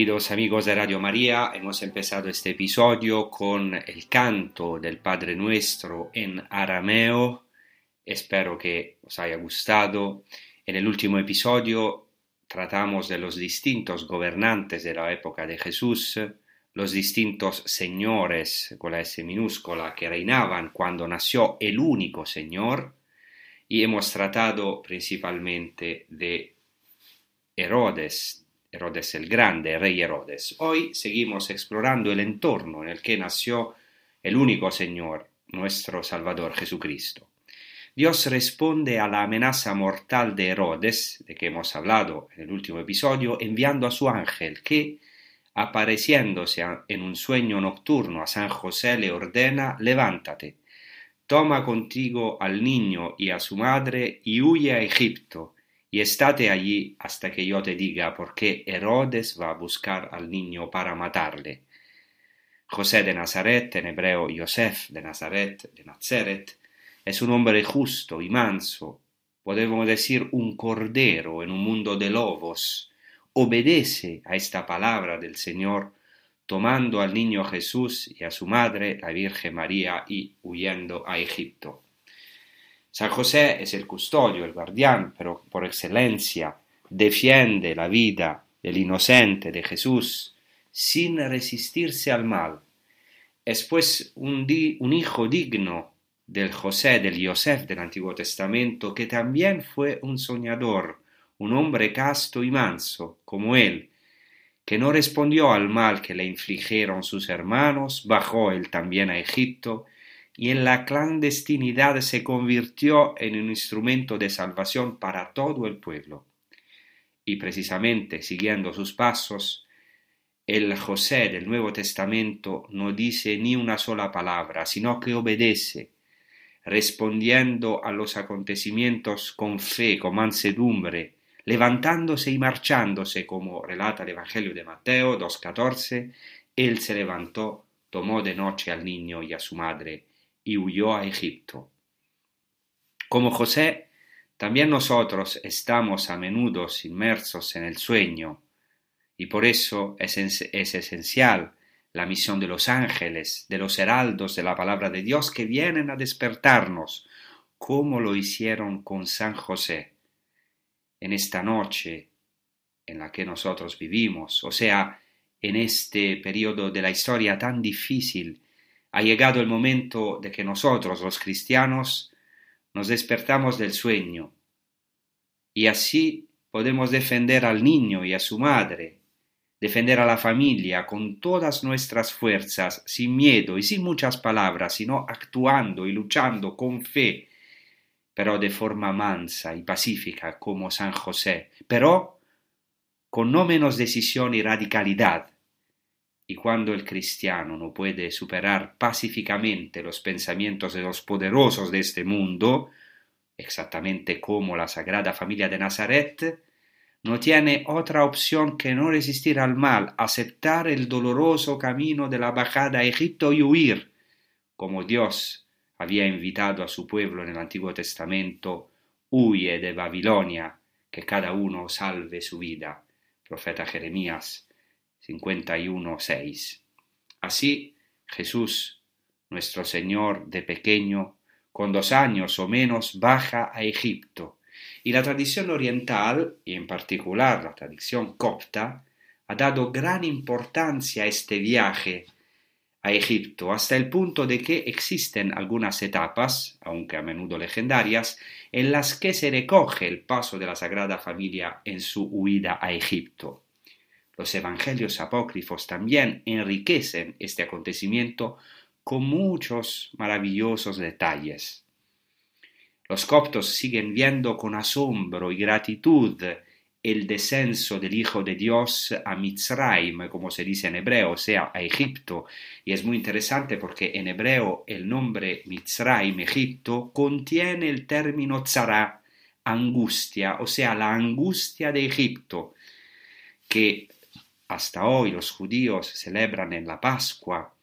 Queridos amigos de Radio María, hemos empezado este episodio con el canto del Padre Nuestro en arameo. Espero que os haya gustado. En el último episodio tratamos de los distintos gobernantes de la época de Jesús, los distintos señores con la S minúscula que reinaban cuando nació el único Señor, y hemos tratado principalmente de Herodes, Herodes el Grande, rey Herodes. Hoy seguimos explorando el entorno en el que nació el único Señor, nuestro Salvador Jesucristo. Dios responde a la amenaza mortal de Herodes, de que hemos hablado en el último episodio, enviando a su ángel que, apareciéndose en un sueño nocturno a San José, le ordena, levántate, toma contigo al niño y a su madre y huye a Egipto, y estate allí hasta que yo te diga por qué Herodes va a buscar al niño para matarle. José de Nazaret, en hebreo Yosef de Nazaret, de Nazaret, es un hombre justo y manso, podemos decir un cordero en un mundo de lobos, obedece a esta palabra del Señor, tomando al niño Jesús y a su madre, la Virgen María, y huyendo a Egipto. San José es el custodio, el guardián, pero por excelencia defiende la vida del inocente de Jesús sin resistirse al mal. Es pues un, un hijo digno del José, del Yosef del Antiguo Testamento, que también fue un soñador, un hombre casto y manso, como él, que no respondió al mal que le infligieron sus hermanos, bajó él también a Egipto, y en la clandestinidad se convirtió en un instrumento de salvación para todo el pueblo. Y precisamente siguiendo sus pasos, el José del Nuevo Testamento no dice ni una sola palabra, sino que obedece, respondiendo a los acontecimientos con fe, con mansedumbre, levantándose y marchándose, como relata el Evangelio de Mateo 2.14, él se levantó, tomó de noche al niño y a su madre, y huyó a Egipto. Como José, también nosotros estamos a menudo inmersos en el sueño, y por eso es, es, esencial la misión de los ángeles, de los heraldos de la palabra de Dios que vienen a despertarnos, como lo hicieron con San José en esta noche en la que nosotros vivimos, o sea, en este periodo de la historia tan difícil ha llegado el momento de que nosotros, los cristianos, nos despertamos del sueño. Y así podemos defender al niño y a su madre, defender a la familia con todas nuestras fuerzas, sin miedo y sin muchas palabras, sino actuando y luchando con fe, pero de forma mansa y pacífica como San José, pero con no menos decisión y radicalidad, Y cuando el cristiano no puede superar pacíficamente los pensamientos de los poderosos de este mundo, exactamente como la Sagrada Familia de Nazaret, no tiene otra opción que no resistir al mal, aceptar el doloroso camino de la bajada a Egipto y huir, como Dios había invitado a su pueblo en el Antiguo Testamento, huye de Babilonia, que cada uno salve su vida. Profeta Jeremías 51.6. Así, Jesús, nuestro Señor de pequeño, con dos años o menos, baja a Egipto. Y la tradición oriental, y en particular la tradición copta, ha dado gran importancia a este viaje a Egipto, hasta el punto de que existen algunas etapas, aunque a menudo legendarias, en las que se recoge el paso de la Sagrada Familia en su huida a Egipto. Los evangelios apócrifos también enriquecen este acontecimiento con muchos maravillosos detalles. Los coptos siguen viendo con asombro y gratitud el descenso del Hijo de Dios a Mitzrayim, como se dice en hebreo, o sea, a Egipto. Y es muy interesante porque en hebreo el nombre Mitzrayim, Egipto, contiene el término tzara, angustia, o sea, la angustia de Egipto, que hasta hoy los judíos celebran en la Pascua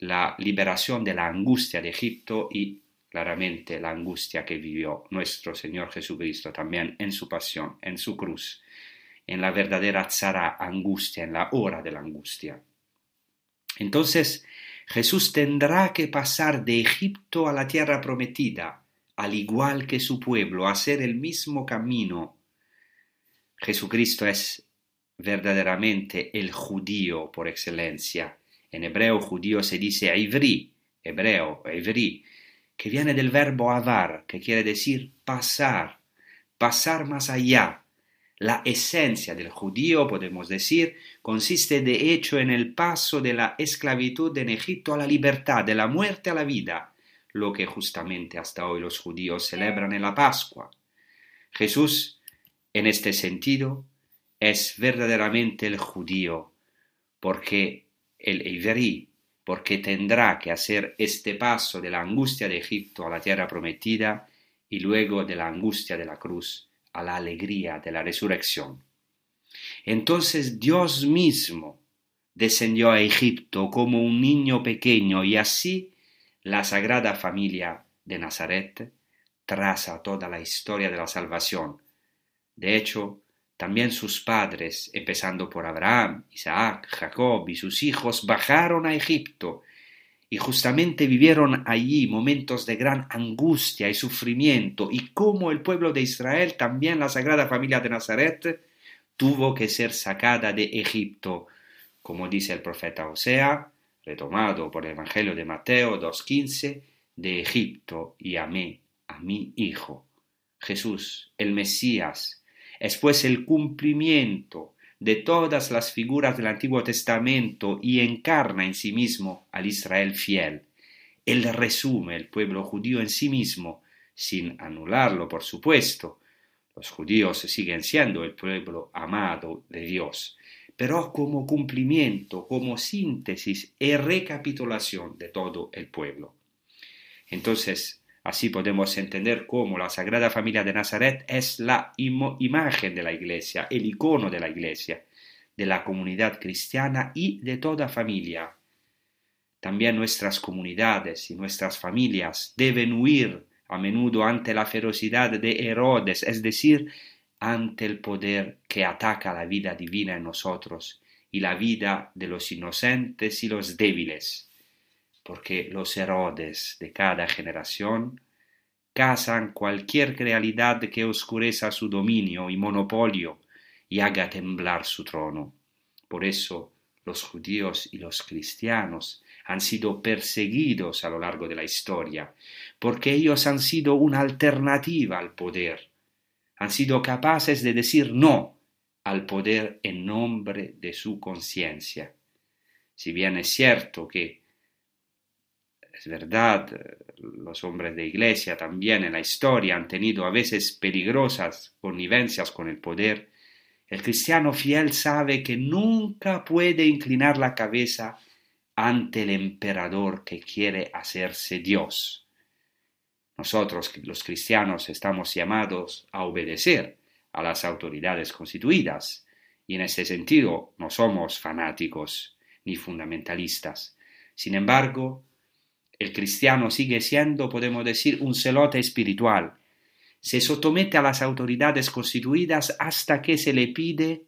la liberación de la angustia de Egipto y claramente la angustia que vivió nuestro Señor Jesucristo también en su pasión, en su cruz, en la verdadera tzara angustia, en la hora de la angustia. Entonces Jesús tendrá que pasar de Egipto a la tierra prometida, al igual que su pueblo, hacer el mismo camino. Jesucristo es verdaderamente el judío por excelencia. En hebreo judío se dice ivri, hebreo, ivri, que viene del verbo avar, que quiere decir pasar, pasar más allá. La esencia del judío, podemos decir, consiste de hecho en el paso de la esclavitud en Egipto a la libertad, de la muerte a la vida, lo que justamente hasta hoy los judíos celebran en la Pascua. Jesús, en este sentido, es verdaderamente el judío, porque el Iverí, porque tendrá que hacer este paso de la angustia de Egipto a la tierra prometida y luego de la angustia de la cruz a la alegría de la resurrección. Entonces Dios mismo descendió a Egipto como un niño pequeño y así la Sagrada Familia de Nazaret traza toda la historia de la salvación. De hecho, también sus padres, empezando por Abraham, Isaac, Jacob y sus hijos, bajaron a Egipto y justamente vivieron allí momentos de gran angustia y sufrimiento, y como el pueblo de Israel, también la Sagrada Familia de Nazaret, tuvo que ser sacada de Egipto, como dice el profeta Osea, retomado por el Evangelio de Mateo 2.15, de Egipto y amé a mi Hijo. Jesús, el Mesías, es pues el cumplimiento de todas las figuras del Antiguo Testamento y encarna en sí mismo al Israel fiel. Él resume el pueblo judío en sí mismo, sin anularlo, por supuesto. Los judíos siguen siendo el pueblo amado de Dios, pero como cumplimiento, como síntesis y recapitulación de todo el pueblo. Entonces, Así podemos entender cómo la Sagrada Familia de Nazaret es la imagen de la Iglesia, el icono de la Iglesia, de la comunidad cristiana y de toda familia. También nuestras comunidades y nuestras familias deben huir a menudo ante la ferocidad de Herodes, es decir, ante el poder que ataca la vida divina en nosotros y la vida de los inocentes y los débiles porque los Herodes de cada generación cazan cualquier realidad que oscureza su dominio y monopolio y haga temblar su trono. Por eso los judíos y los cristianos han sido perseguidos a lo largo de la historia, porque ellos han sido una alternativa al poder, han sido capaces de decir no al poder en nombre de su conciencia. Si bien es cierto que es verdad, los hombres de iglesia también en la historia han tenido a veces peligrosas connivencias con el poder, El cristiano fiel sabe que nunca puede inclinar la cabeza ante el emperador que quiere hacerse Dios. Nosotros, los cristianos, estamos llamados a obedecer a las autoridades constituidas, y en ese sentido no somos fanáticos ni fundamentalistas. Sin embargo, el cristiano sigue siendo, podemos decir, un celote espiritual. Se somete a las autoridades constituidas hasta que se le pide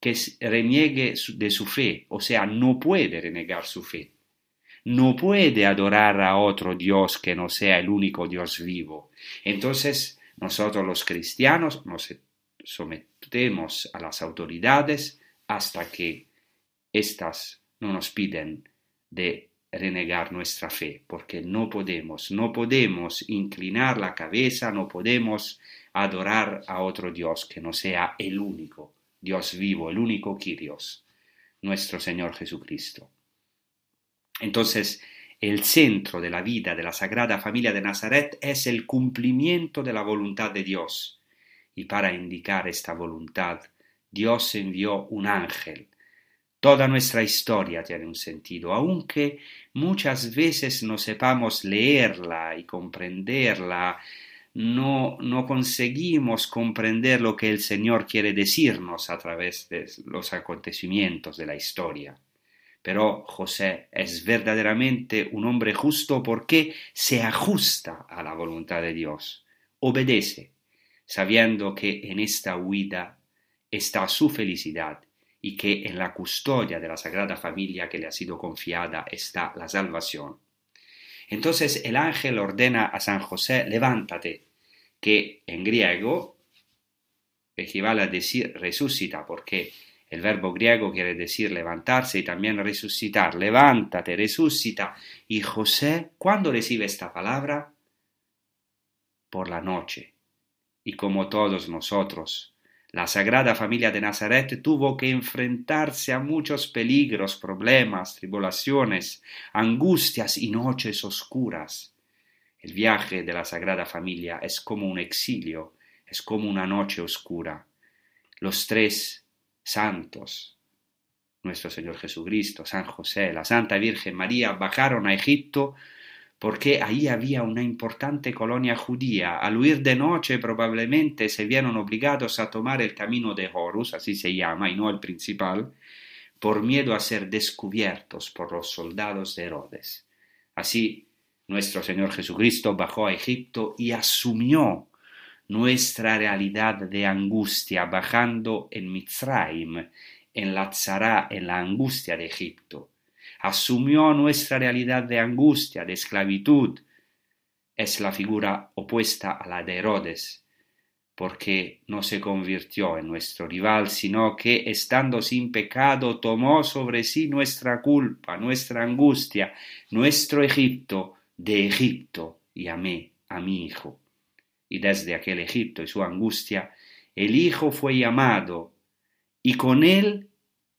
que reniegue de su fe, o sea, no puede renegar su fe. No puede adorar a otro Dios que no sea el único Dios vivo. Entonces, nosotros los cristianos nos sometemos a las autoridades hasta que éstas no nos piden de renegar nuestra fe, porque no podemos, no podemos inclinar la cabeza, no podemos adorar a otro Dios que no sea el único Dios vivo, el único Dios, nuestro Señor Jesucristo. Entonces, el centro de la vida de la Sagrada Familia de Nazaret es el cumplimiento de la voluntad de Dios. Y para indicar esta voluntad, Dios envió un ángel, Toda nuestra historia tiene un sentido, aunque muchas veces no sepamos leerla y comprenderla, no, no conseguimos comprender lo que el Señor quiere decirnos a través de los acontecimientos de la historia. Pero José es verdaderamente un hombre justo porque se ajusta a la voluntad de Dios, obedece, sabiendo que en esta huida está su felicidad y que en la custodia de la Sagrada Familia que le ha sido confiada está la salvación. Entonces el ángel ordena a San José, levántate, que en griego equivale a decir resucita, porque el verbo griego quiere decir levantarse y también resucitar. Levántate, resucita. Y José, ¿cuándo recibe esta palabra? Por la noche. Y como todos nosotros, la Sagrada Familia de Nazaret tuvo que enfrentarse a muchos peligros, problemas, tribulaciones, angustias y noches oscuras. El viaje de la Sagrada Familia es como un exilio, es como una noche oscura. Los tres santos, nuestro Señor Jesucristo, San José, la Santa Virgen María, bajaron a Egipto porque ahí había una importante colonia judía. Al huir de noche probablemente se vieron obligados a tomar el camino de Horus, así se llama, y no el principal, por miedo a ser descubiertos por los soldados de Herodes. Así, nuestro Señor Jesucristo bajó a Egipto y asumió nuestra realidad de angustia, bajando en Mitzraim, en la tzara, en la angustia de Egipto asumió nuestra realidad de angustia, de esclavitud. Es la figura opuesta a la de Herodes, porque no se convirtió en nuestro rival, sino que, estando sin pecado, tomó sobre sí nuestra culpa, nuestra angustia, nuestro Egipto, de Egipto, y amé a mi Hijo. Y desde aquel Egipto y su angustia, el Hijo fue llamado, y con él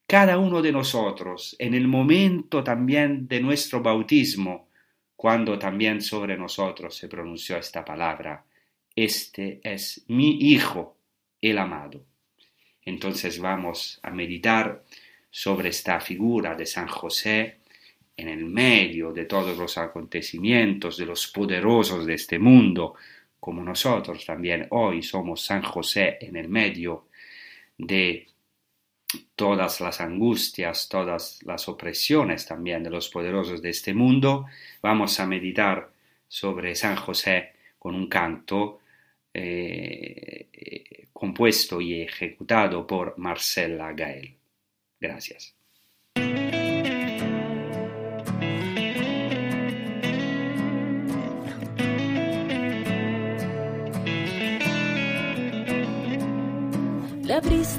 cada uno de nosotros en el momento también de nuestro bautismo, cuando también sobre nosotros se pronunció esta palabra, este es mi Hijo, el amado. Entonces vamos a meditar sobre esta figura de San José en el medio de todos los acontecimientos de los poderosos de este mundo, como nosotros también hoy somos San José en el medio de todas las angustias, todas las opresiones también de los poderosos de este mundo, vamos a meditar sobre San José con un canto eh, compuesto y ejecutado por Marcela Gael. Gracias.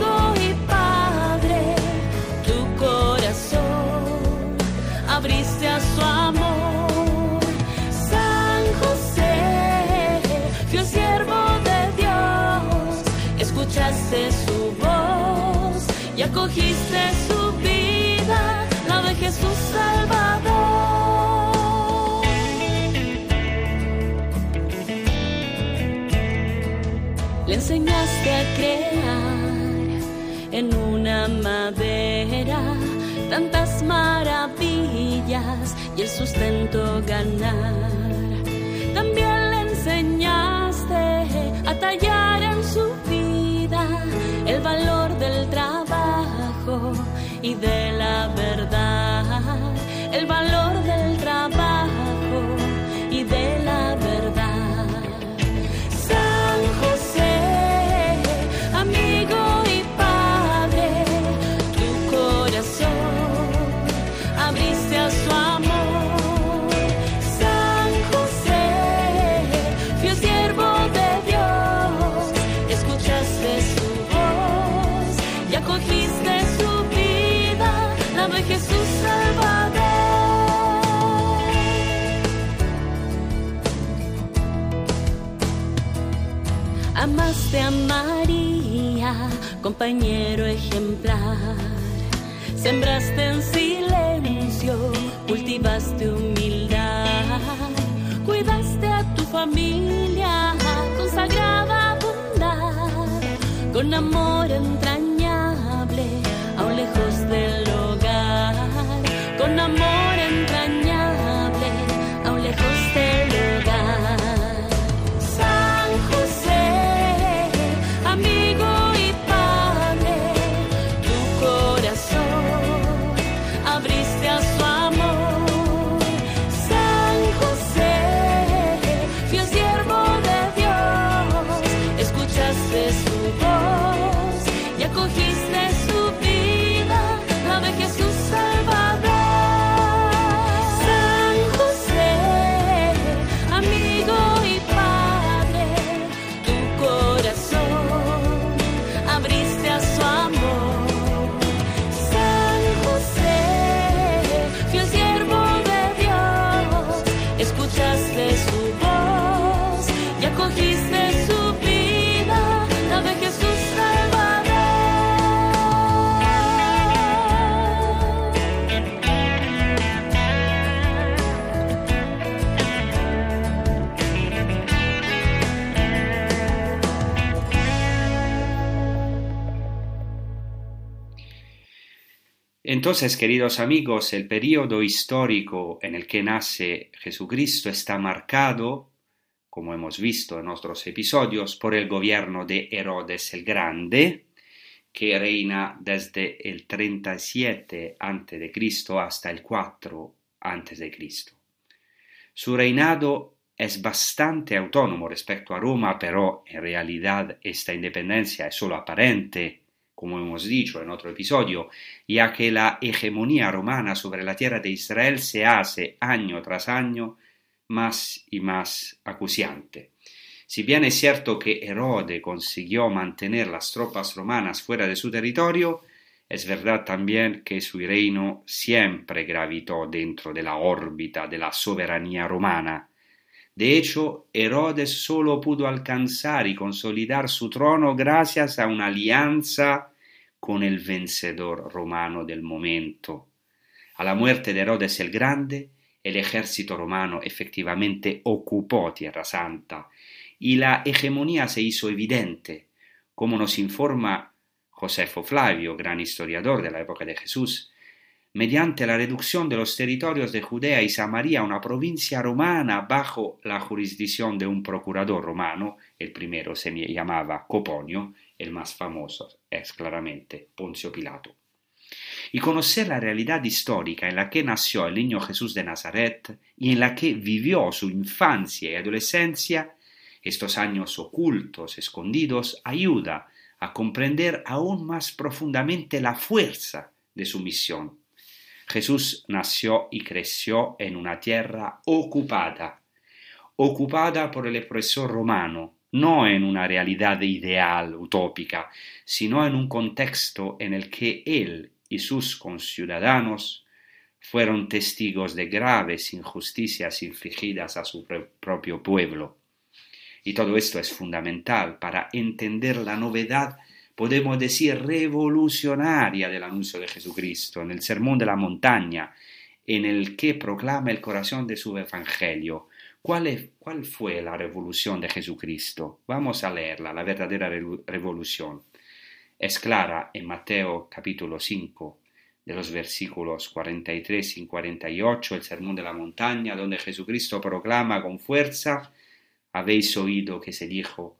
Y padre, tu corazón abriste a su amor. San José, fiel siervo de Dios, escuchaste su voz y acogiste su vida, la de Jesús Salvador. Le enseñaste a tantas maravillas y el sustento ganar. También le enseñaste a tallar en su vida el valor del trabajo y de compañero ejemplar. Sembraste en silencio, cultivaste humildad. Cuidaste a tu familia con sagrada bondad, con amor entrañable, Entonces, queridos amigos, el periodo histórico en el que nace Jesucristo está marcado, como hemos visto en otros episodios, por el gobierno de Herodes el Grande, que reina desde el 37 a.C. hasta el 4 a.C. Su reinado es bastante autónomo respecto a Roma, pero en realidad esta independencia es solo aparente, como hemos dicho en otro episodio, ya que la hegemonía romana sobre la tierra de Israel se hace año tras año más y más acuciante. Si bien es cierto que Herode consiguió mantener las tropas romanas fuera de su territorio, es verdad también que su reino siempre gravitó dentro de la órbita de la soberanía romana. De hecho, Herodes solo pudo alcanzar y consolidar su trono gracias a una alianza con el vencedor romano del momento. A la muerte de Herodes el Grande, el ejército romano efectivamente ocupó Tierra Santa y la hegemonía se hizo evidente, como nos informa Josefo Flavio, gran historiador de la época de Jesús, mediante la reducción de los territorios de Judea y Samaria a una provincia romana bajo la jurisdicción de un procurador romano, el primero se llamaba Coponio, el más famoso es claramente Poncio Pilato. Y conocer la realidad histórica en la que nació el niño Jesús de Nazaret y en la que vivió su infancia y adolescencia, estos años ocultos, escondidos, ayuda a comprender aún más profundamente la fuerza de su misión. Jesús nació y creció en una tierra ocupada, ocupada por el opresor romano, no en una realidad ideal, utópica, sino en un contexto en el que él y sus conciudadanos fueron testigos de graves injusticias infligidas a su propio pueblo. Y todo esto es fundamental para entender la novedad, podemos decir, revolucionaria del anuncio de Jesucristo en el Sermón de la Montaña, en el que proclama el corazón de su Evangelio. ¿Cuál, ¿Cuál, fue la revolución de Jesucristo? Vamos a leerla, la verdadera revolución. Es clara en Mateo capítulo 5, de los versículos 43 y 48, el Sermón de la Montaña, donde Jesucristo proclama con fuerza, habéis oído que se dijo,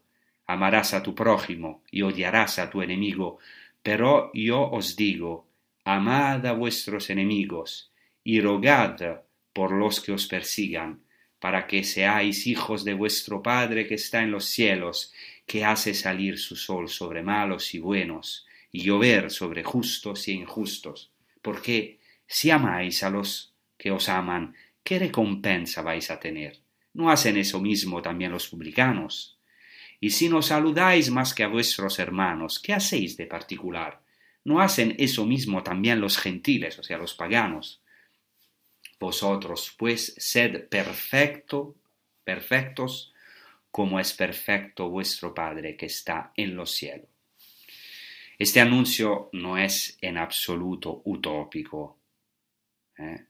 amarás a tu prójimo y odiarás a tu enemigo, pero yo os digo, amad a vuestros enemigos y rogad por los que os persigan, para que seáis hijos de vuestro Padre que está en los cielos, que hace salir su sol sobre malos y buenos, y llover sobre justos y injustos porque si amáis a los que os aman, ¿qué recompensa vais a tener? ¿No hacen eso mismo también los publicanos? Y si no saludáis más que a vuestros hermanos, ¿qué hacéis de particular? ¿No hacen eso mismo también los gentiles, o sea, los paganos? Vosotros, pues, sed perfecto, perfectos, como es perfecto vuestro Padre que está en los cielos. Este anuncio no es en absoluto utópico. ¿eh?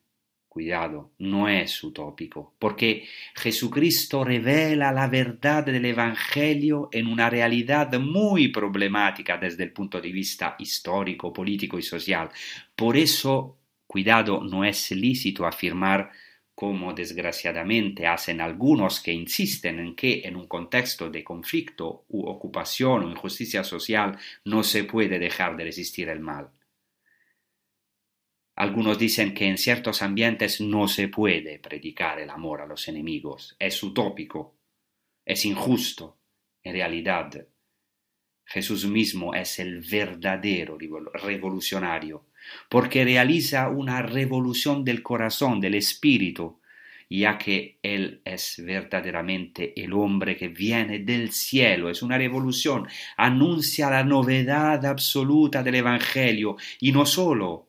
Cuidado, no es utópico, porque Jesucristo revela la verdad del Evangelio en una realidad muy problemática desde el punto de vista histórico, político y social. Por eso, cuidado, no es lícito afirmar como desgraciadamente hacen algunos que insisten en que en un contexto de conflicto u ocupación o injusticia social no se puede dejar de resistir el mal. Algunos dicen que en ciertos ambientes no se puede predicar el amor a los enemigos, es utópico, es injusto. En realidad, Jesús mismo es el verdadero revolucionario porque realiza una revolución del corazón, del espíritu, ya que Él es verdaderamente el hombre que viene del cielo, es una revolución, anuncia la novedad absoluta del Evangelio. Y no solo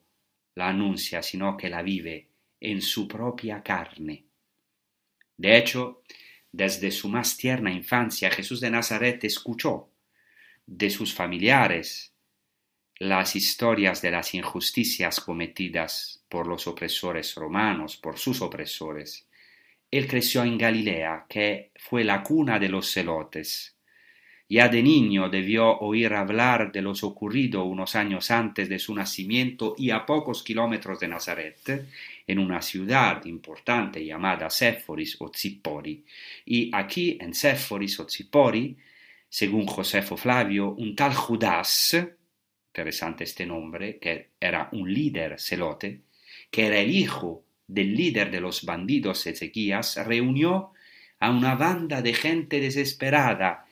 la anuncia, sino que la vive en su propia carne. De hecho, desde su más tierna infancia Jesús de Nazaret escuchó de sus familiares, las historias de las injusticias cometidas por los opresores romanos, por sus opresores. Él creció en Galilea, que fue la cuna de los celotes. Ya de niño debió oír hablar de los ocurrido unos años antes de su nacimiento y a pocos kilómetros de Nazaret, en una ciudad importante llamada Séforis o Zippori. Y aquí en Séforis o Zippori, según Josefo Flavio, un tal Judas, interesante este nombre, que era un líder celote, que era el hijo del líder de los bandidos Ezequías, reunió a una banda de gente desesperada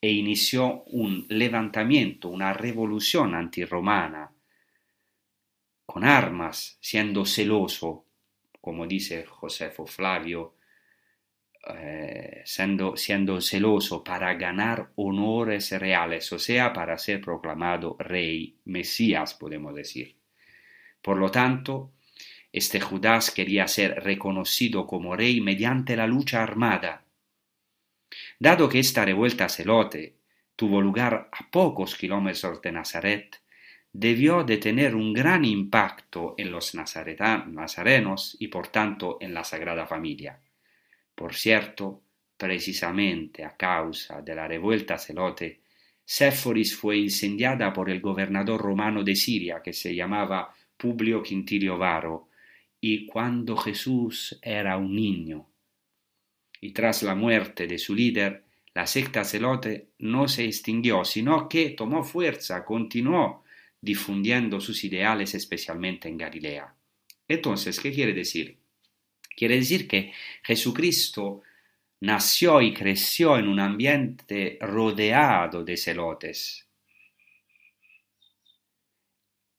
e inició un levantamiento, una revolución antirromana, con armas, siendo celoso, como dice Josefo Flavio, eh, siendo, siendo, celoso para ganar honores reales, o sea, para ser proclamado rey, Mesías, podemos decir. Por lo tanto, este Judas quería ser reconocido como rey mediante la lucha armada. Dado que esta revuelta celote tuvo lugar a pocos kilómetros de Nazaret, debió de tener un gran impacto en los nazarenos y por tanto en la Sagrada Familia. Por cierto, precisamente a causa de la revuelta celote, Séforis fue incendiada por el gobernador romano de Siria que se llamaba Publio Quintilio Varo, y cuando Jesús era un niño. Y tras la muerte de su líder, la secta celote no se extinguió, sino que tomó fuerza, continuó difundiendo sus ideales especialmente en Galilea. Entonces, ¿qué quiere decir? Quiere decir que Jesucristo nació y creció en un ambiente rodeado de celotes.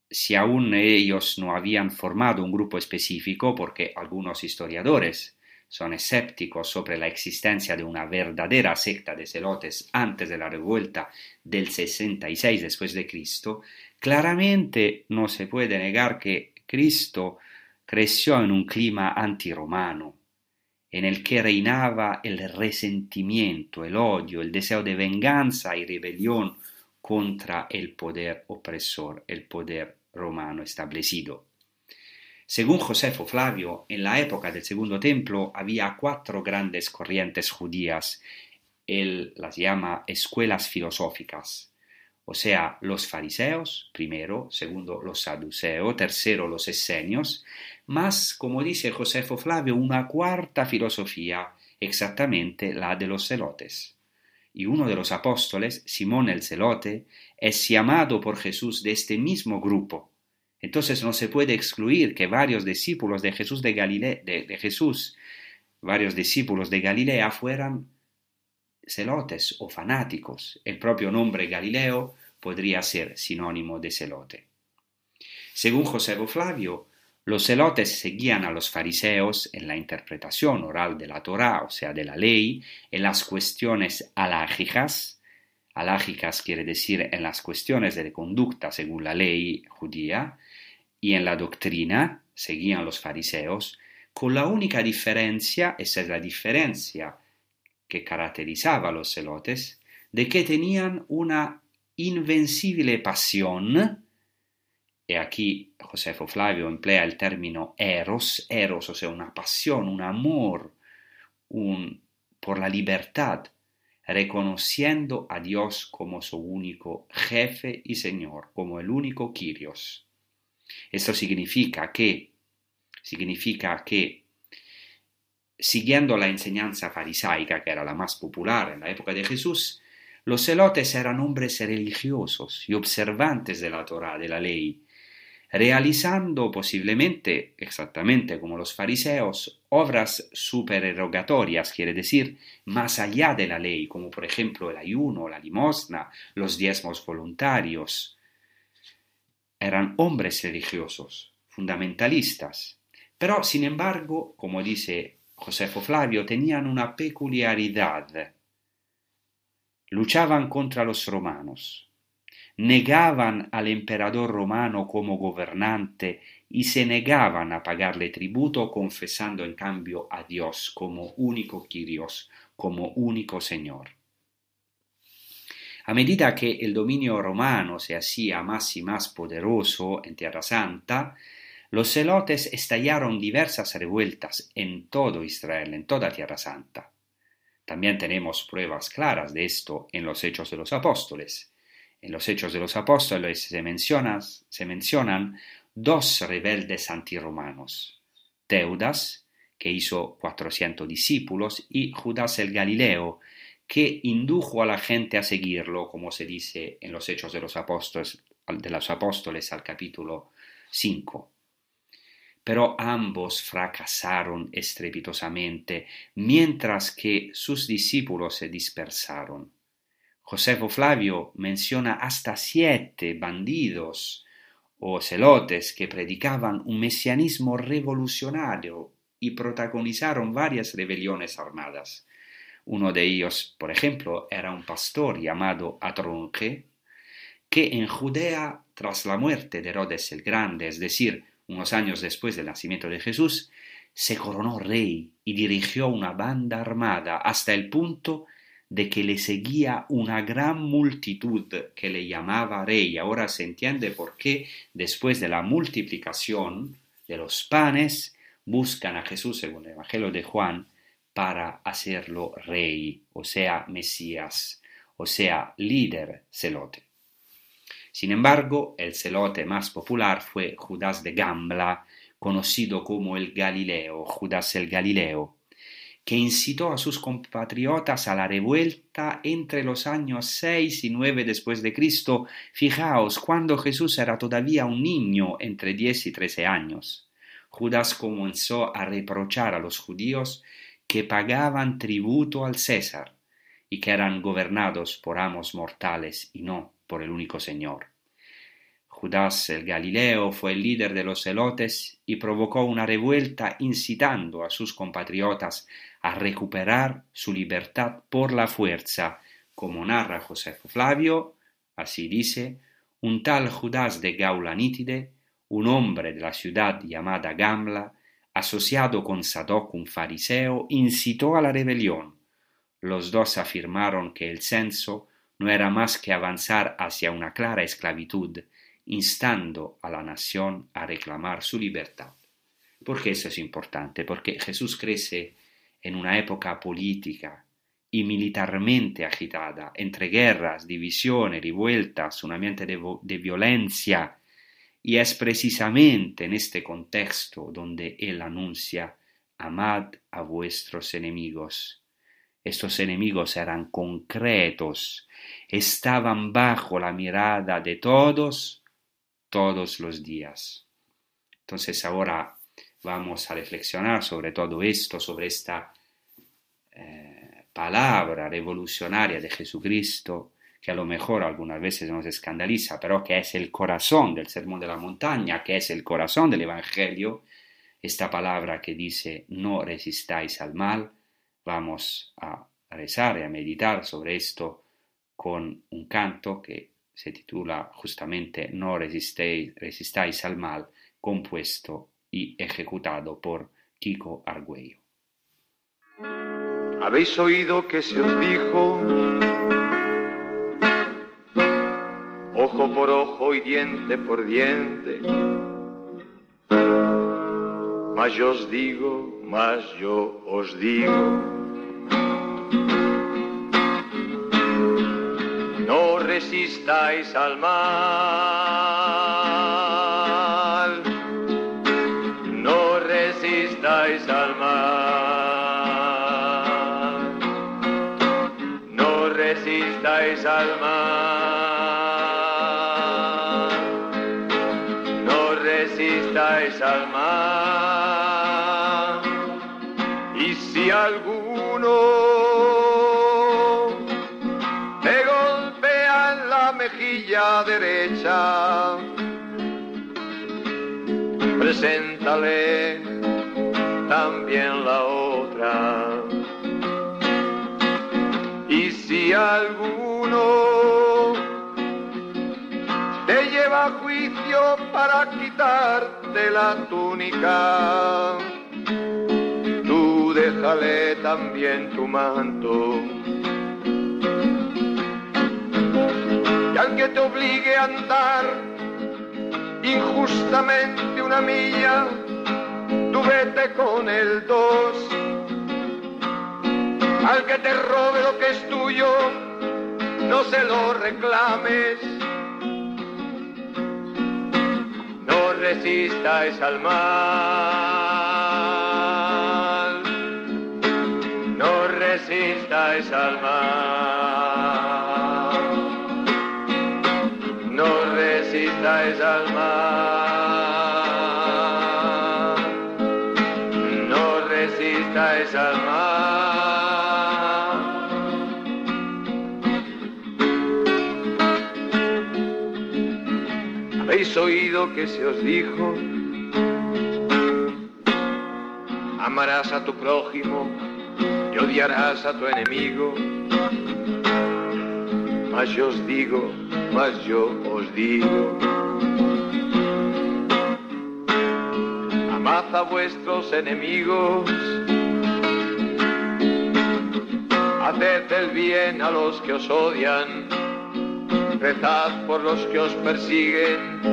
Si aún ellos no habían formado un grupo específico, porque algunos historiadores son escépticos sobre la existencia de una verdadera secta de celotes antes de la revuelta del 66 después de Cristo, claramente no se puede negar que Cristo creció en un clima antiromano, en el que reinaba el resentimiento, el odio, el deseo de venganza y rebelión contra el poder opresor, el poder romano establecido. Según Josefo Flavio, en la época del Segundo Templo había cuatro grandes corrientes judías. Él las llama escuelas filosóficas, o sea, los fariseos, primero, segundo, los saduceos, tercero, los esenios, más, como dice Josefo Flavio, una cuarta filosofía, exactamente la de los celotes. Y uno de los apóstoles, Simón el celote, es llamado por Jesús de este mismo grupo entonces no se puede excluir que varios discípulos de Jesús de Galilea, de, Jesús, varios discípulos de Galilea fueran celotes o fanáticos. El propio nombre Galileo podría ser sinónimo de celote. Según José Flavio, los celotes seguían a los fariseos en la interpretación oral de la Torá, o sea, de la ley, en las cuestiones alágicas, alágicas quiere decir en las cuestiones de conducta según la ley judía, y en la doctrina seguían los fariseos, con la única diferencia, esa es la diferencia que caracterizaba a los celotes, de que tenían una invencible pasión, y aquí Josefo Flavio emplea el término eros, eros, o sea, una pasión, un amor un, por la libertad, reconociendo a Dios como su único jefe y Señor, como el único Kyrios. Esto significa que, significa que, siguiendo la enseñanza farisaica, que era la más popular en la época de Jesús, los celotes eran hombres religiosos y observantes de la Torah, de la ley, realizando posiblemente, exactamente como los fariseos, obras supererogatorias, quiere decir, más allá de la ley, como por ejemplo el ayuno, la limosna, los diezmos voluntarios, eran hombres religiosos, fundamentalistas, pero sin embargo, como dice Josefo Flavio, tenían una peculiaridad. Luchaban contra los romanos, negaban al emperador romano como gobernante y se negaban a pagarle tributo confesando en cambio a Dios como único Kyrios, como único Señor. A medida que el dominio romano se hacía más y más poderoso en Tierra Santa, los celotes estallaron diversas revueltas en todo Israel, en toda Tierra Santa. También tenemos pruebas claras de esto en los Hechos de los Apóstoles. En los Hechos de los Apóstoles se, se mencionan dos rebeldes antiromanos, Teudas, que hizo cuatrocientos discípulos, y Judas el Galileo, que indujo a la gente a seguirlo, como se dice en los Hechos de los Apóstoles, de los Apóstoles al capítulo 5. Pero ambos fracasaron estrepitosamente, mientras que sus discípulos se dispersaron. Josefo Flavio menciona hasta siete bandidos o celotes que predicaban un mesianismo revolucionario y protagonizaron varias rebeliones armadas. Uno de ellos, por ejemplo, era un pastor llamado Atronje, que en Judea, tras la muerte de Herodes el Grande, es decir, unos años después del nacimiento de Jesús, se coronó rey y dirigió una banda armada hasta el punto de que le seguía una gran multitud que le llamaba rey. Ahora se entiende por qué después de la multiplicación de los panes buscan a Jesús, según el Evangelio de Juan, para hacerlo rey, o sea, Mesías, o sea, líder celote. Sin embargo, el celote más popular fue Judas de Gambla, conocido como el Galileo, Judas el Galileo, que incitó a sus compatriotas a la revuelta entre los años 6 y 9 después de Cristo. Fijaos, cuando Jesús era todavía un niño entre 10 y 13 años. Judas comenzó a reprochar a los judíos que pagaban tributo al César y que eran gobernados por amos mortales y no por el único Señor. Judas el Galileo fue el líder de los celotes y provocó una revuelta incitando a sus compatriotas a recuperar su libertad por la fuerza, como narra Josefo Flavio, así dice, un tal Judas de Gaulanítide, un hombre de la ciudad llamada Gamla, asociado con Sadoc un fariseo, incitó a la rebelión. Los dos afirmaron que el censo no era más que avanzar hacia una clara esclavitud, instando a la nación a reclamar su libertad. ¿Por qué eso es importante? Porque Jesús crece en una época política y militarmente agitada, entre guerras, divisiones, revueltas, un ambiente de, de violencia, y es precisamente en este contexto donde Él anuncia, amad a vuestros enemigos. Estos enemigos eran concretos, estaban bajo la mirada de todos, todos los días. Entonces ahora vamos a reflexionar sobre todo esto, sobre esta eh, palabra revolucionaria de Jesucristo, que a lo mejor algunas veces nos escandaliza, pero que es el corazón del Sermón de la Montaña, que es el corazón del Evangelio, esta palabra que dice no resistáis al mal, vamos a rezar y a meditar sobre esto con un canto que se titula justamente No resistéis, resistáis al mal, compuesto y ejecutado por Kiko Argüello. Habéis oído que se os dijo diente por diente. Mas yo os digo, mas yo os digo. No resistáis al mal. Derecha, preséntale también la otra. Y si alguno te lleva a juicio para quitarte la túnica, tú déjale también tu manto. Al que te obligue a andar injustamente una milla, tú vete con el dos. Al que te robe lo que es tuyo, no se lo reclames. No resistáis al mal. No resistáis al mal. Que se os dijo, amarás a tu prójimo y odiarás a tu enemigo. Mas yo os digo, mas yo os digo, amad a vuestros enemigos, haced el bien a los que os odian, rezad por los que os persiguen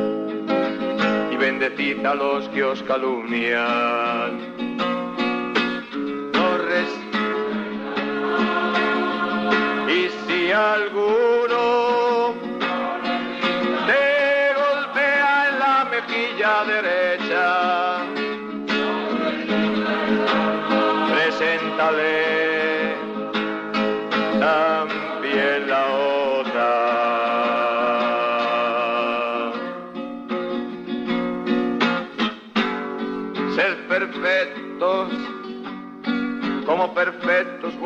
bendecid a los que os calumnian.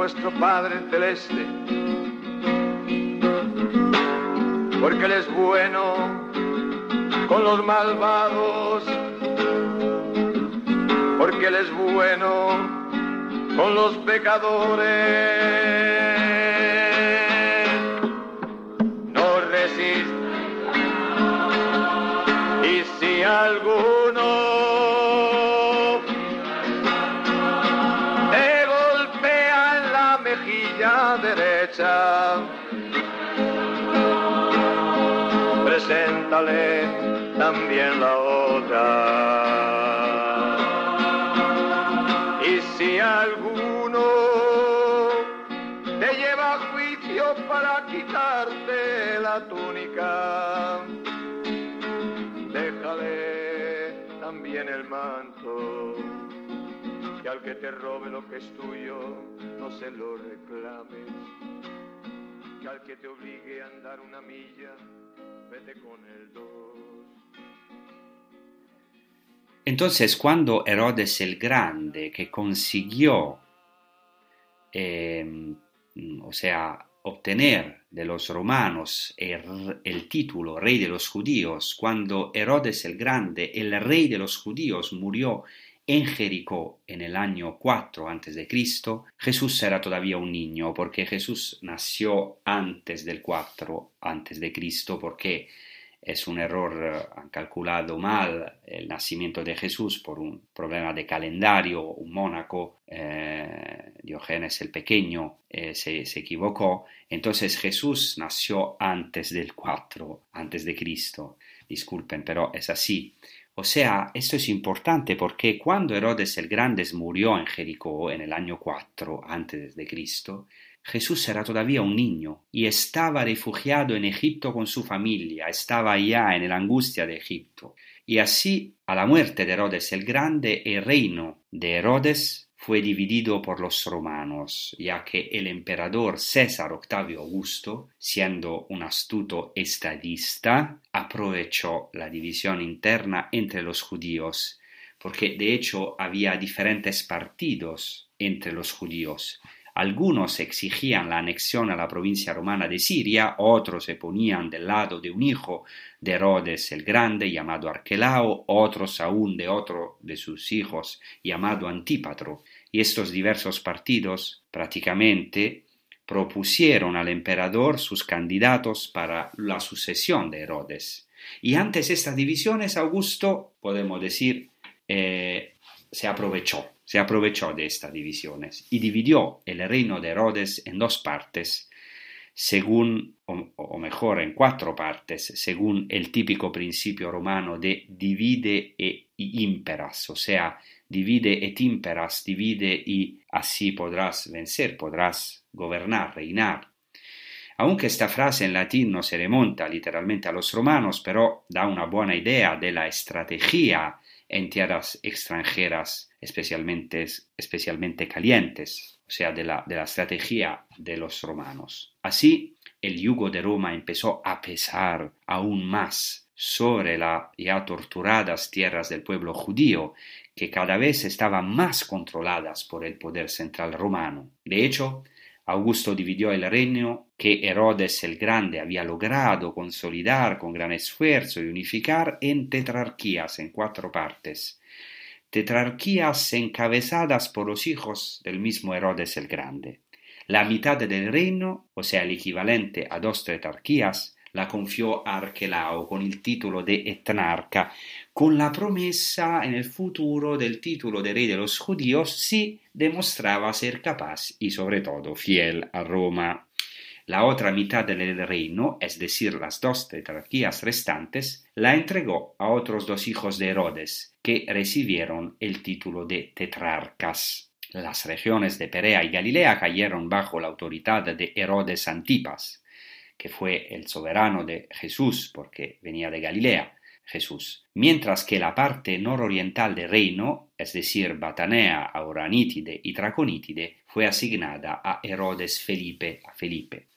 Vuestro Padre Celeste, porque Él es bueno con los malvados, porque Él es bueno con los pecadores. Preséntale también la otra. Y si alguno te lleva a juicio para quitarte la túnica, déjale también el manto. Que al que te robe lo que es tuyo, no se lo reclames. Que te obligue a andar una milla, vete con el. Entonces, cuando Herodes el Grande, que consiguió, eh, o sea, obtener de los romanos el, el, título rey de los judíos, cuando Herodes el Grande, el rey de los judíos, murió en Jericó en el año 4 antes de Cristo, Jesús era todavía un niño, porque Jesús nació antes del 4 antes de Cristo, porque es un error, han calculado mal el nacimiento de Jesús por un problema de calendario, un mónaco, eh, Diógenes el Pequeño eh, se, se, equivocó, entonces Jesús nació antes del 4, antes de Cristo, disculpen, pero es así. O sea, esto es importante porque cuando Herodes el Grande murió en Jericó en el año 4 antes de Cristo, Jesús era todavía un niño y estaba refugiado en Egipto con su familia, estaba ya en la angustia de Egipto. Y así, a la muerte de Herodes el Grande, el reino de Herodes fue dividido por los romanos, ya que el emperador César Octavio Augusto, siendo un astuto estadista, aprovechó la división interna entre los judíos, porque de hecho había diferentes partidos entre los judíos. Algunos exigían la anexión a la provincia romana de Siria, otros se ponían del lado de un hijo de Herodes el Grande llamado Arquelao, otros aún de otro de sus hijos llamado Antípatro. Y estos diversos partidos prácticamente propusieron al emperador sus candidatos para la sucesión de Herodes. Y antes estas divisiones, Augusto, podemos decir, eh, se aprovechó se aprovechó de estas divisiones y dividió el reino de Herodes en dos partes, según, o, mejor, en cuatro partes, según el típico principio romano de divide e imperas, o sea, divide et imperas, divide y así podrás vencer, podrás gobernar, reinar. Aunque esta frase en latín no se remonta literalmente a los romanos, pero da una buena idea de la estrategia en tierras extranjeras, especialmente, especialmente calientes, o sea, de la, de la estrategia de los romanos. Así, el yugo de Roma empezó a pesar aún más sobre las ya torturadas tierras del pueblo judío, que cada vez estaban más controladas por el poder central romano. De hecho, Augusto dividió el reino que Herodes el Grande había logrado consolidar con gran esfuerzo y unificar en tetrarquías en cuatro partes, tetrarquías encabezadas por los hijos del mismo Herodes el Grande. La mitad del reino, o sea, el equivalente a dos tetrarquías, la confió a Arquelao con el título de etnarca, con la promesa en el futuro del título de rey de los judíos si demostraba ser capaz y sobre todo fiel a Roma. La otra mitad del reino, es decir, las dos tetrarquías restantes, la entregó a otros dos hijos de Herodes, que recibieron el título de tetrarcas. Las regiones de Perea y Galilea cayeron bajo la autoridad de Herodes Antipas, que fue el soberano de Jesús, porque venía de Galilea, Jesús. Mientras que la parte nororiental del reino, es decir, Batanea, Auranítide y Traconítide, fue asignada a Herodes Felipe, a Felipe.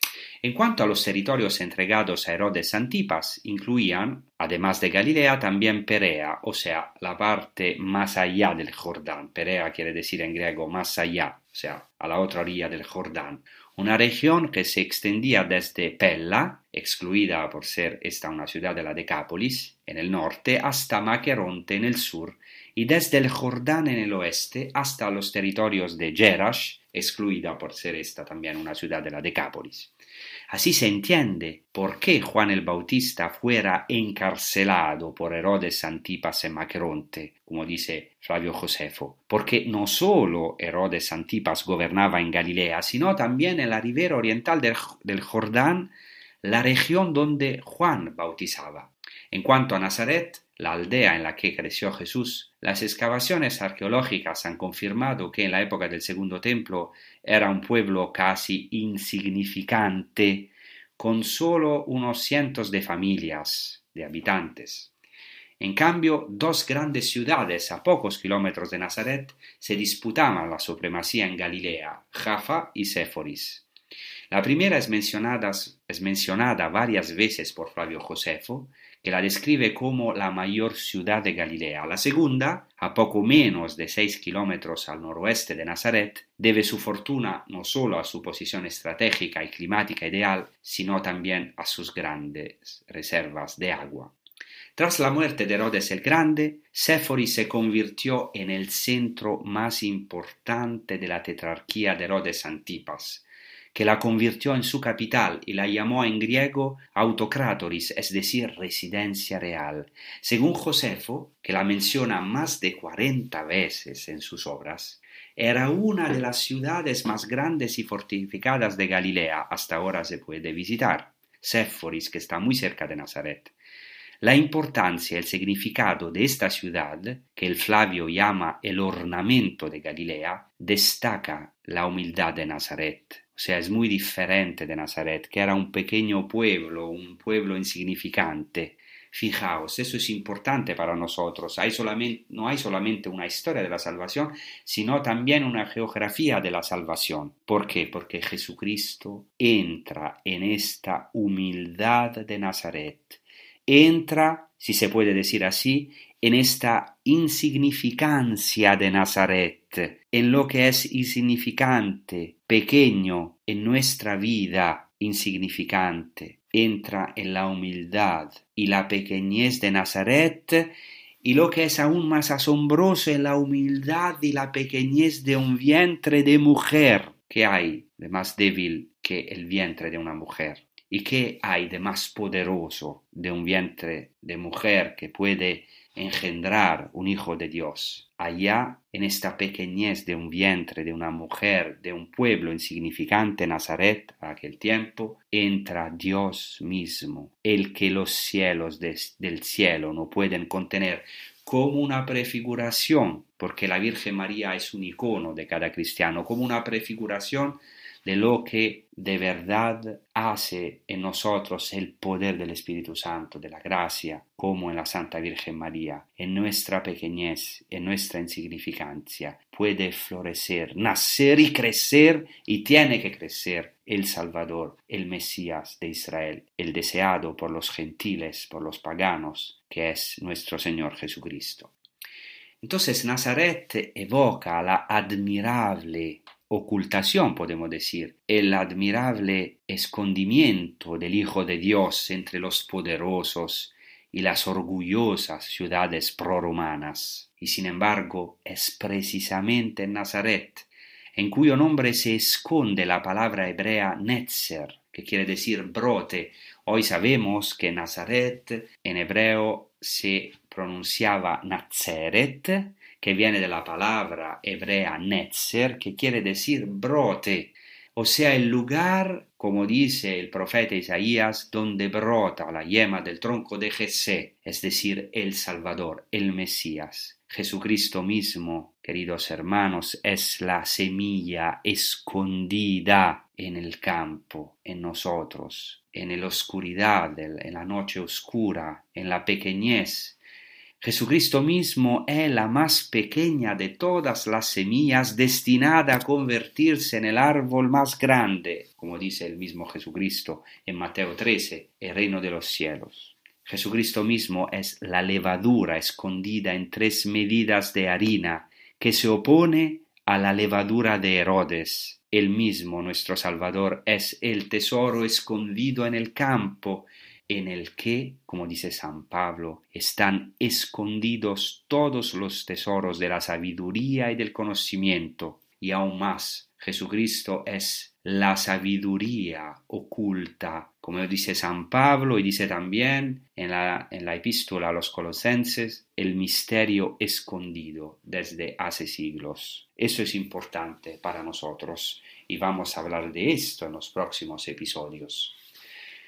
En cuanto a los territorios entregados a Herodes Antipas, incluían, además de Galilea, también Perea, o sea, la parte más allá del Jordán. Perea quiere decir en griego más allá, o sea, a la otra orilla del Jordán. Una región que se extendía desde Pella, excluida por ser esta una ciudad de la Decápolis, en el norte, hasta Maqueronte en el sur, y desde el Jordán en el oeste hasta los territorios de Jerash, excluida por ser esta también una ciudad de la Decápolis. Así se entiende por qué Juan el Bautista fuera encarcelado por Herodes Antipas en Maqueronte, como dice Flavio Josefo, porque no solo Herodes Antipas gobernaba en Galilea, sino también en la ribera oriental del, del Jordán, la región donde Juan bautizaba. En cuanto a Nazaret, la aldea en la que creció Jesús, las excavaciones arqueológicas han confirmado que en la época del Segundo Templo era un pueblo casi insignificante, con solo unos cientos de familias, de habitantes. En cambio, dos grandes ciudades a pocos kilómetros de Nazaret se disputaban la supremacía en Galilea, Jaffa y Séforis. La primera es mencionada, es mencionada varias veces por Flavio Josefo, que la describe como la mayor ciudad de Galilea. La segunda, a poco menos de seis kilómetros al noroeste de Nazaret, debe su fortuna no solo a su posición estratégica y climática ideal, sino también a sus grandes reservas de agua. Tras la muerte de Herodes el Grande, Séforis se convirtió en el centro más importante de la tetrarquía de Herodes Antipas, que la convirtió en su capital y la llamó en griego autocrátoris, es decir, residencia real. Según Josefo, que la menciona más de cuarenta veces en sus obras, era una de las ciudades más grandes y fortificadas de Galilea, hasta ahora se puede visitar. Séforis, que está muy cerca de Nazaret. La importancia y el significado de esta ciudad, que el Flavio llama el ornamento de Galilea, destaca la humildad de Nazaret. O sea, es muy diferente de Nazaret, que era un pequeño pueblo, un pueblo insignificante. Fijaos, eso es importante para nosotros. Hay solamente, no hay solamente una historia de la salvación, sino también una geografía de la salvación. ¿Por qué? Porque Jesucristo entra en esta humildad de Nazaret. Entra, si se puede decir así, en esta insignificancia de Nazaret, en lo que es insignificante, pequeño en nuestra vida insignificante, entra en la humildad y la pequeñez de Nazaret y lo que es aún más asombroso en la humildad y la pequeñez de un vientre de mujer. ¿Qué hay de más débil que el vientre de una mujer? ¿Y qué hay de más poderoso de un vientre de mujer que puede engendrar un hijo de Dios. Allá, en esta pequeñez de un vientre, de una mujer, de un pueblo insignificante, Nazaret, aquel tiempo, entra Dios mismo, el que los cielos del cielo no pueden contener, como una prefiguración, porque la Virgen María es un icono de cada cristiano, como una prefiguración de lo que de verdad hace en nosotros el poder del Espíritu Santo, de la gracia, como en la Santa Virgen María, en nuestra pequeñez, en nuestra insignificancia, puede florecer, nacer y crecer, y tiene que crecer el Salvador, el Mesías de Israel, el deseado por los gentiles, por los paganos, que es nuestro Señor Jesucristo. Entonces Nazaret evoca la admirable ocultación, podemos decir, el admirable escondimiento del Hijo de Dios entre los poderosos y las orgullosas ciudades proromanas. Y sin embargo, es precisamente en Nazaret, en cuyo nombre se esconde la palabra hebrea Netzer, que quiere decir brote. Hoy sabemos que Nazaret en hebreo se pronunciaba Nazeret, que viene de la palabra hebrea netzer, que quiere decir brote, o sea, el lugar, como dice el profeta Isaías, donde brota la yema del tronco de Jesé, es decir, el Salvador, el Mesías. Jesucristo mismo, queridos hermanos, es la semilla escondida en el campo, en nosotros, en la oscuridad, en la noche oscura, en la pequeñez Jesucristo mismo es la más pequeña de todas las semillas destinada a convertirse en el árbol más grande, como dice el mismo Jesucristo en Mateo 13, el reino de los cielos. Jesucristo mismo es la levadura escondida en tres medidas de harina que se opone a la levadura de Herodes. El mismo nuestro Salvador es el tesoro escondido en el campo en el que, como dice San Pablo, están escondidos todos los tesoros de la sabiduría y del conocimiento, y aún más, Jesucristo es la sabiduría oculta, como dice San Pablo y dice también en la, en la epístola a los colosenses, el misterio escondido desde hace siglos. Eso es importante para nosotros y vamos a hablar de esto en los próximos episodios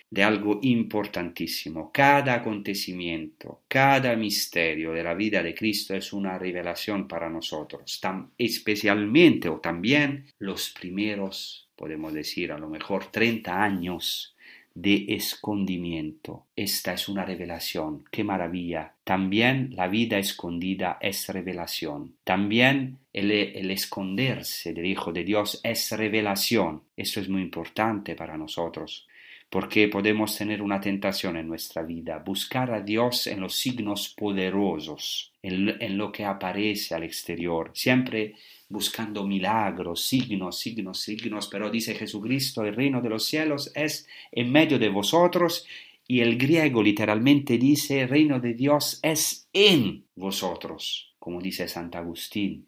de algo importantísimo. Cada acontecimiento, cada misterio de la vida de Cristo es una revelación para nosotros, especialmente o también los primeros, podemos decir, a lo mejor 30 años de escondimiento. Esta es una revelación. ¡Qué maravilla! También la vida escondida es revelación. También el, el, esconderse del Hijo de Dios es revelación. Eso es muy importante para nosotros porque podemos tener una tentación en nuestra vida, buscar a Dios en los signos poderosos, en, lo que aparece al exterior, siempre buscando milagros, signos, signos, signos, pero dice Jesucristo, el reino de los cielos es en medio de vosotros y el griego literalmente dice, el reino de Dios es en vosotros, como dice Sant'Agustín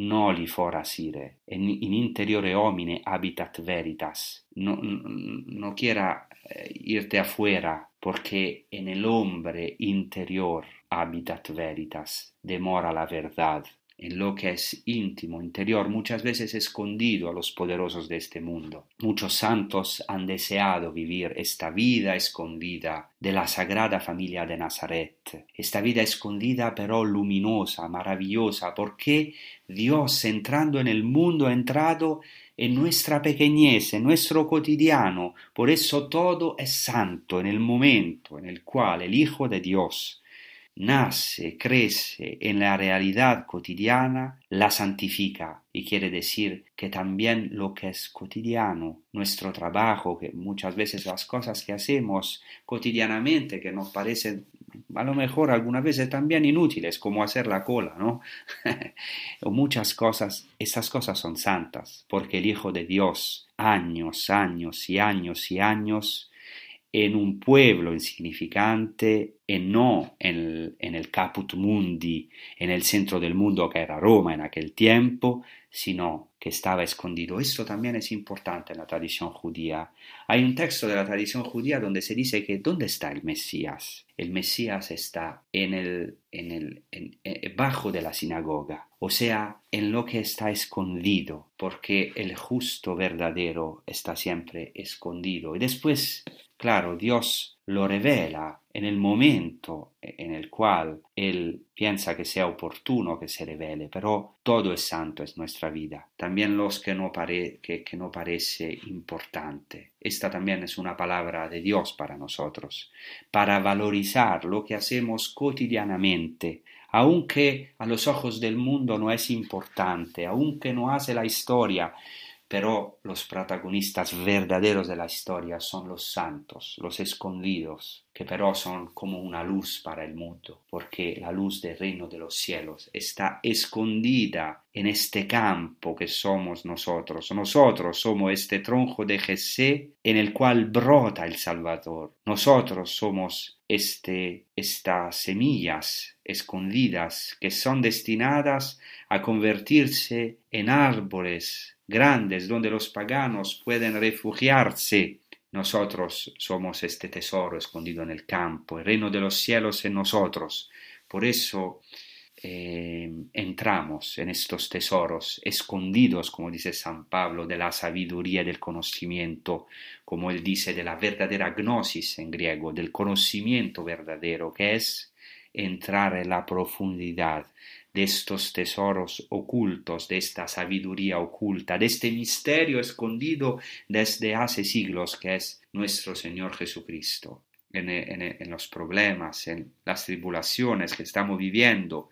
noli fora sire, in, in interiore homine habitat veritas. No, no quiera eh, irte afuera, porque en el hombre interior habitat veritas, demora la verdad en lo que es íntimo, interior, muchas veces escondido a los poderosos de este mundo. Muchos santos han deseado vivir esta vida escondida de la sagrada familia de Nazaret, esta vida escondida pero luminosa, maravillosa, porque Dios entrando en el mundo ha entrado en nuestra pequeñez, en nuestro cotidiano, por eso todo es santo en el momento en el cual el Hijo de Dios nace, crece en la realidad cotidiana, la santifica y quiere decir que también lo que es cotidiano, nuestro trabajo, que muchas veces las cosas que hacemos cotidianamente que nos parecen a lo mejor algunas veces también inútiles, como hacer la cola, ¿no? o muchas cosas, esas cosas son santas, porque el Hijo de Dios, años, años y años y años, en un pueblo insignificante y no en el, en caput mundi, en el centro del mundo que era Roma en aquel tiempo, sino que estaba escondido. Esto también es importante en la tradición judía. Hay un texto de la tradición judía donde se dice que ¿dónde está el Mesías? El Mesías está en el, en el, eh, bajo de la sinagoga, o sea, en lo que está escondido, porque el justo verdadero está siempre escondido. Y después Claro, Dios lo revela en el momento en el cual Él piensa que sea oportuno que se revele, pero todo es santo, es nuestra vida, también los que no, pare, que, no importante. Esta también es una palabra de Dios para nosotros, para valorizar lo que hacemos cotidianamente, aunque a los ojos del mundo no es importante, aunque no hace la historia, pero los protagonistas verdaderos de la historia son los santos, los escondidos, que pero son como una luz para el mundo, porque la luz del reino de los cielos está escondida en este campo que somos nosotros. Nosotros somos este tronco de Jesé en el cual brota el Salvador. Nosotros somos este, estas semillas escondidas que son destinadas a convertirse en árboles grandes donde los paganos pueden refugiarse. Nosotros somos este tesoro escondido en el campo, el reino de los cielos en nosotros. Por eso eh, entramos en estos tesoros escondidos, como dice San Pablo, de la sabiduría del conocimiento, como él dice, de la verdadera gnosis en griego, del conocimiento verdadero, que es entrar en la profundidad de estos tesoros ocultos, de esta sabiduría oculta, de este misterio escondido desde hace siglos que es nuestro Señor Jesucristo. en, en- los problemas, en las tribulaciones que estamos viviendo,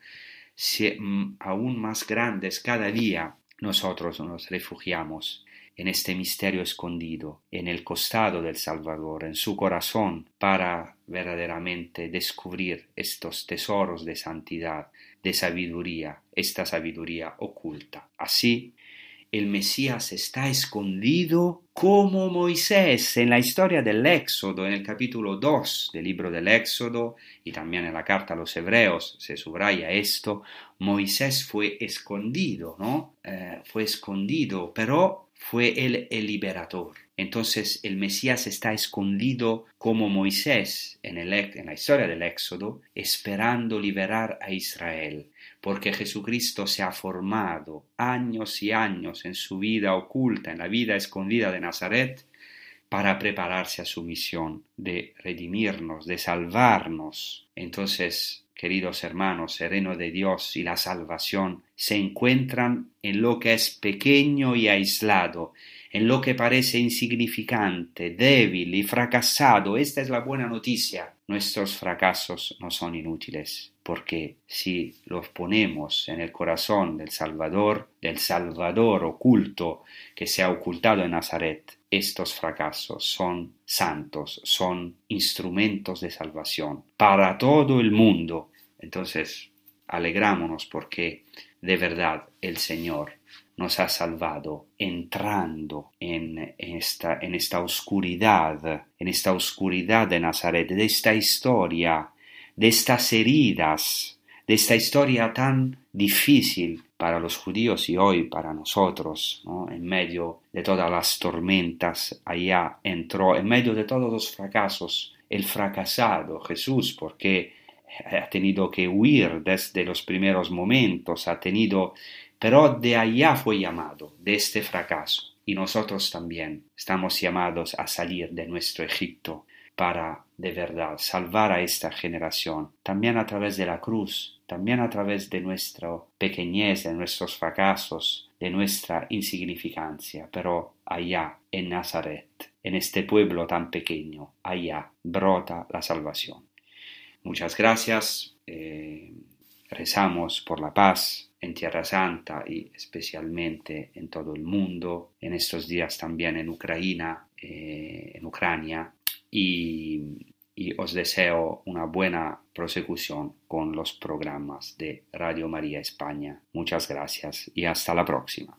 se- mm, aún más grandes cada día, nosotros nos refugiamos en este misterio escondido, en el costado del Salvador, en su corazón, para verdaderamente descubrir estos tesoros de santidad, de sabiduría, esta sabiduría oculta. Así, el Mesías está escondido como Moisés en la historia del Éxodo, en el capítulo 2 del libro del Éxodo y también en la carta a los hebreos se subraya esto, Moisés fue escondido, ¿no? Eh, fue escondido, pero fue él el liberador. Entonces el Mesías está escondido como Moisés en, la historia del Éxodo, esperando liberar a Israel porque Jesucristo se ha formado años y años en su vida oculta, en la vida escondida de Nazaret, para prepararse a su misión de redimirnos, de salvarnos. Entonces, queridos hermanos, el reino de Dios y la salvación se encuentran en lo que es pequeño y aislado, en lo que parece insignificante, débil y fracasado. Esta es la buena noticia. Nuestros fracasos no son inútiles, porque si los ponemos en el corazón del Salvador, del Salvador oculto que se ha ocultado en Nazaret, estos fracasos son santos, son instrumentos de salvación para todo el mundo. Entonces, alegrámonos porque de verdad el Señor nos ha salvado entrando en esta, oscuridad, en esta oscuridad de Nazaret, de esta historia, de estas heridas, de esta historia tan difícil para los judíos y hoy para nosotros, ¿no? en medio de todas las tormentas, allá entró, en medio de todos los fracasos, el fracasado Jesús, porque ha tenido que huir desde los primeros momentos, ha tenido pero de allá fue llamado, de este fracaso. Y nosotros también estamos llamados a salir de nuestro Egipto para de verdad salvar a esta generación, también a través de la cruz, también a través de nuestra pequeñez, de nuestros fracasos, de nuestra insignificancia, pero allá en Nazaret, en este pueblo tan pequeño, allá brota la salvación. Muchas gracias, eh, rezamos por la paz en Tierra Santa y especialmente en todo el mundo, en estos días también en Ucrania, eh, en Ucrania, y, os deseo una buena prosecución con los programas de Radio María España. Muchas gracias y hasta la próxima.